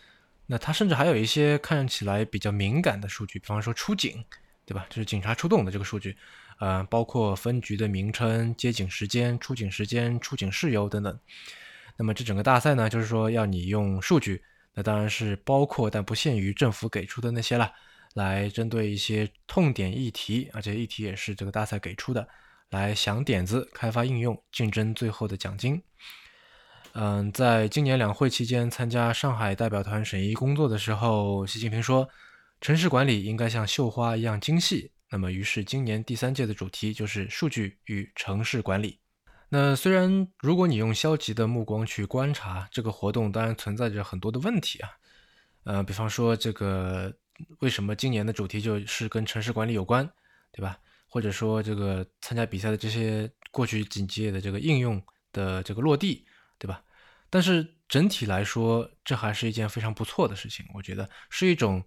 那它甚至还有一些看起来比较敏感的数据，比方说出警，对吧？就是警察出动的这个数据。呃，包括分局的名称、接警时间、出警时间、出警事由等等。那么这整个大赛呢，就是说要你用数据，那当然是包括但不限于政府给出的那些了，来针对一些痛点议题，而且议题也是这个大赛给出的，来想点子、开发应用、竞争最后的奖金。嗯，在今年两会期间参加上海代表团审议工作的时候，习近平说，城市管理应该像绣花一样精细。那么，于是今年第三届的主题就是数据与城市管理。那虽然如果你用消极的目光去观察这个活动，当然存在着很多的问题啊。呃，比方说这个为什么今年的主题就是跟城市管理有关，对吧？或者说这个参加比赛的这些过去几届的这个应用的这个落地，对吧？但是整体来说，这还是一件非常不错的事情。我觉得是一种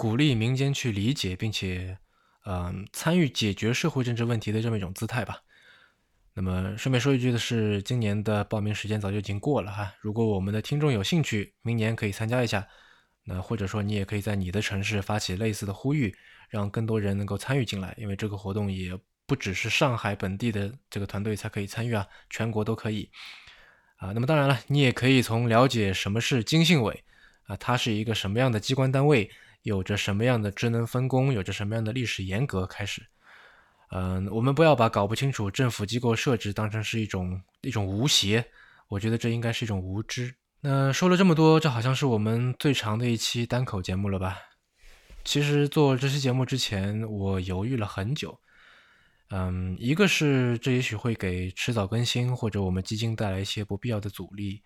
鼓励民间去理解并且。嗯，参与解决社会政治问题的这么一种姿态吧。那么顺便说一句的是，今年的报名时间早就已经过了哈。如果我们的听众有兴趣，明年可以参加一下。那或者说你也可以在你的城市发起类似的呼吁，让更多人能够参与进来。因为这个活动也不只是上海本地的这个团队才可以参与啊，全国都可以。啊，那么当然了，你也可以从了解什么是经信委啊，它是一个什么样的机关单位。有着什么样的职能分工，有着什么样的历史严格开始？嗯，我们不要把搞不清楚政府机构设置当成是一种一种无邪，我觉得这应该是一种无知。那说了这么多，这好像是我们最长的一期单口节目了吧？其实做这期节目之前，我犹豫了很久。嗯，一个是这也许会给迟早更新或者我们基金带来一些不必要的阻力；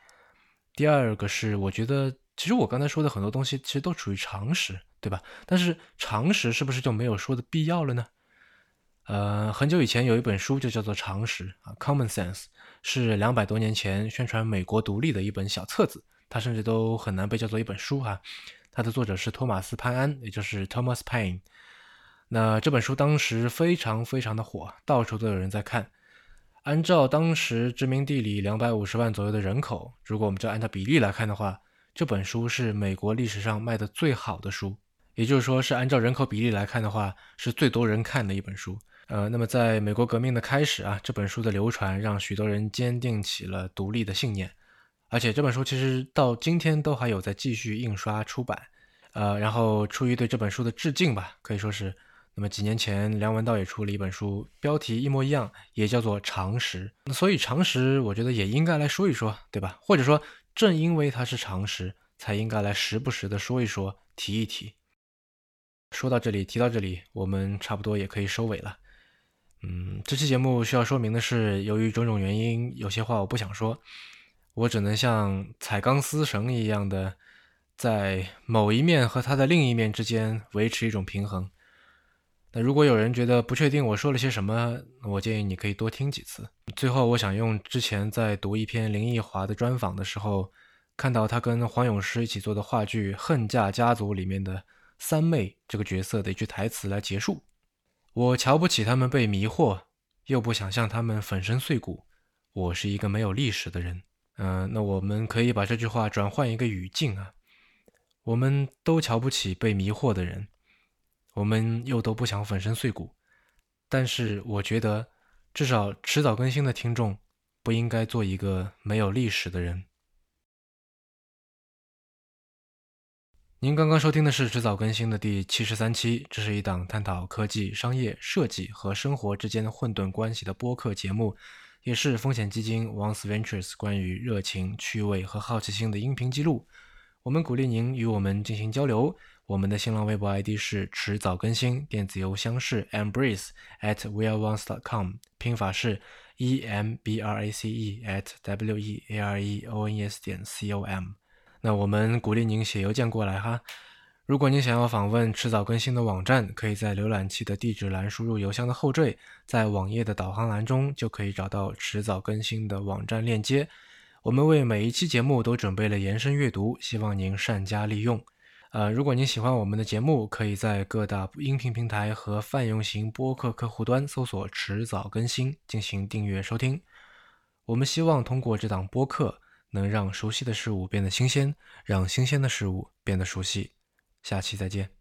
第二个是我觉得。其实我刚才说的很多东西，其实都属于常识，对吧？但是常识是不是就没有说的必要了呢？呃，很久以前有一本书就叫做《常识》啊，《Common Sense》，是两百多年前宣传美国独立的一本小册子，它甚至都很难被叫做一本书哈。它的作者是托马斯·潘安，也就是 Thomas Paine。那这本书当时非常非常的火，到处都有人在看。按照当时殖民地里两百五十万左右的人口，如果我们就按照比例来看的话，这本书是美国历史上卖的最好的书，也就是说是按照人口比例来看的话，是最多人看的一本书。呃，那么在美国革命的开始啊，这本书的流传让许多人坚定起了独立的信念，而且这本书其实到今天都还有在继续印刷出版。呃，然后出于对这本书的致敬吧，可以说是，那么几年前梁文道也出了一本书，标题一模一样，也叫做《常识》。所以常识，我觉得也应该来说一说，对吧？或者说。正因为它是常识，才应该来时不时的说一说、提一提。说到这里，提到这里，我们差不多也可以收尾了。嗯，这期节目需要说明的是，由于种种原因，有些话我不想说，我只能像踩钢丝绳一样的，在某一面和它的另一面之间维持一种平衡。那如果有人觉得不确定我说了些什么，我建议你可以多听几次。最后，我想用之前在读一篇林奕华的专访的时候，看到他跟黄永诗一起做的话剧《恨嫁家族》里面的三妹这个角色的一句台词来结束：我瞧不起他们被迷惑，又不想向他们粉身碎骨。我是一个没有历史的人。嗯，那我们可以把这句话转换一个语境啊。我们都瞧不起被迷惑的人，我们又都不想粉身碎骨，但是我觉得，至少迟早更新的听众不应该做一个没有历史的人。您刚刚收听的是迟早更新的第七十三期，这是一档探讨科技、商业、设计和生活之间混沌关系的播客节目，也是风险基金 Once Ventures 关于热情、趣味和好奇心的音频记录。我们鼓励您与我们进行交流。我们的新浪微博 ID 是迟早更新，电子邮箱是 embrace at weareones.com，拼法是 e m b r a c e at w e a r e o n e s 点 c o m。那我们鼓励您写邮件过来哈。如果您想要访问迟早更新的网站，可以在浏览器的地址栏输入邮箱的后缀，在网页的导航栏中就可以找到迟早更新的网站链接。我们为每一期节目都准备了延伸阅读，希望您善加利用。呃，如果您喜欢我们的节目，可以在各大音频平台和泛用型播客客户端搜索“迟早更新”进行订阅收听。我们希望通过这档播客，能让熟悉的事物变得新鲜，让新鲜的事物变得熟悉。下期再见。